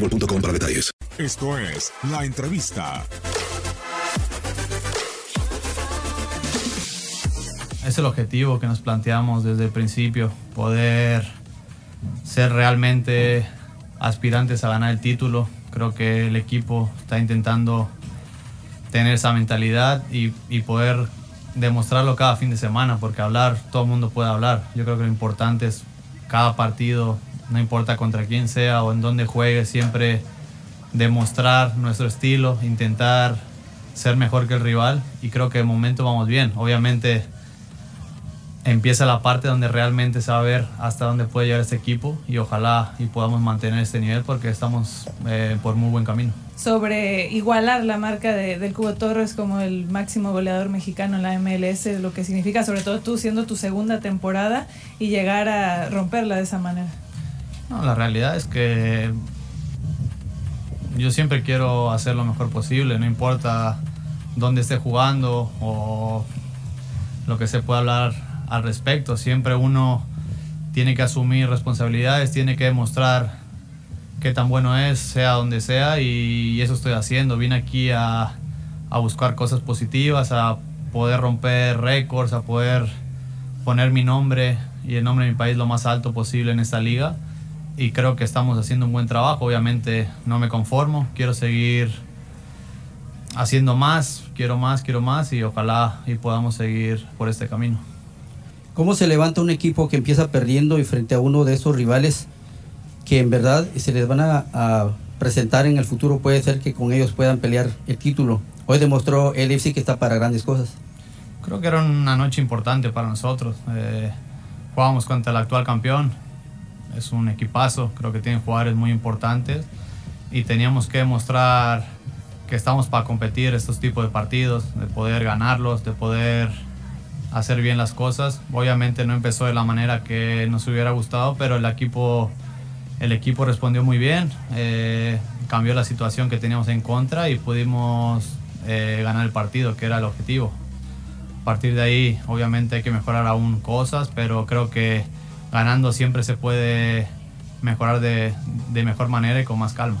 boostmobile.com para detalles. Esto es La Entrevista. Es el objetivo que nos planteamos desde el principio, poder ser realmente aspirantes a ganar el título. Creo que el equipo está intentando tener esa mentalidad y, y poder demostrarlo cada fin de semana, porque hablar, todo el mundo puede hablar. Yo creo que lo importante es cada partido, no importa contra quién sea o en dónde juegue, siempre demostrar nuestro estilo, intentar ser mejor que el rival y creo que de momento vamos bien. Obviamente empieza la parte donde realmente se va a ver hasta dónde puede llegar este equipo y ojalá y podamos mantener este nivel porque estamos eh, por muy buen camino. Sobre igualar la marca de, del Cubo Torres como el máximo goleador mexicano en la MLS, lo que significa sobre todo tú siendo tu segunda temporada y llegar a romperla de esa manera. No, la realidad es que yo siempre quiero hacer lo mejor posible, no importa dónde esté jugando o lo que se pueda hablar al respecto. Siempre uno tiene que asumir responsabilidades, tiene que demostrar qué tan bueno es, sea donde sea, y eso estoy haciendo. Vine aquí a, a buscar cosas positivas, a poder romper récords, a poder poner mi nombre y el nombre de mi país lo más alto posible en esta liga y creo que estamos haciendo un buen trabajo. Obviamente no me conformo, quiero seguir haciendo más, quiero más, quiero más y ojalá y podamos seguir por este camino. ¿Cómo se levanta un equipo que empieza perdiendo y frente a uno de esos rivales que en verdad se les van a, a presentar en el futuro? Puede ser que con ellos puedan pelear el título. Hoy demostró el FC que está para grandes cosas. Creo que era una noche importante para nosotros. Eh, jugábamos contra el actual campeón, es un equipazo, creo que tienen jugadores muy importantes y teníamos que demostrar que estamos para competir estos tipos de partidos, de poder ganarlos, de poder hacer bien las cosas. Obviamente no empezó de la manera que nos hubiera gustado, pero el equipo, el equipo respondió muy bien, eh, cambió la situación que teníamos en contra y pudimos eh, ganar el partido, que era el objetivo. A partir de ahí, obviamente hay que mejorar aún cosas, pero creo que ganando siempre se puede mejorar de, de mejor manera y con más calma.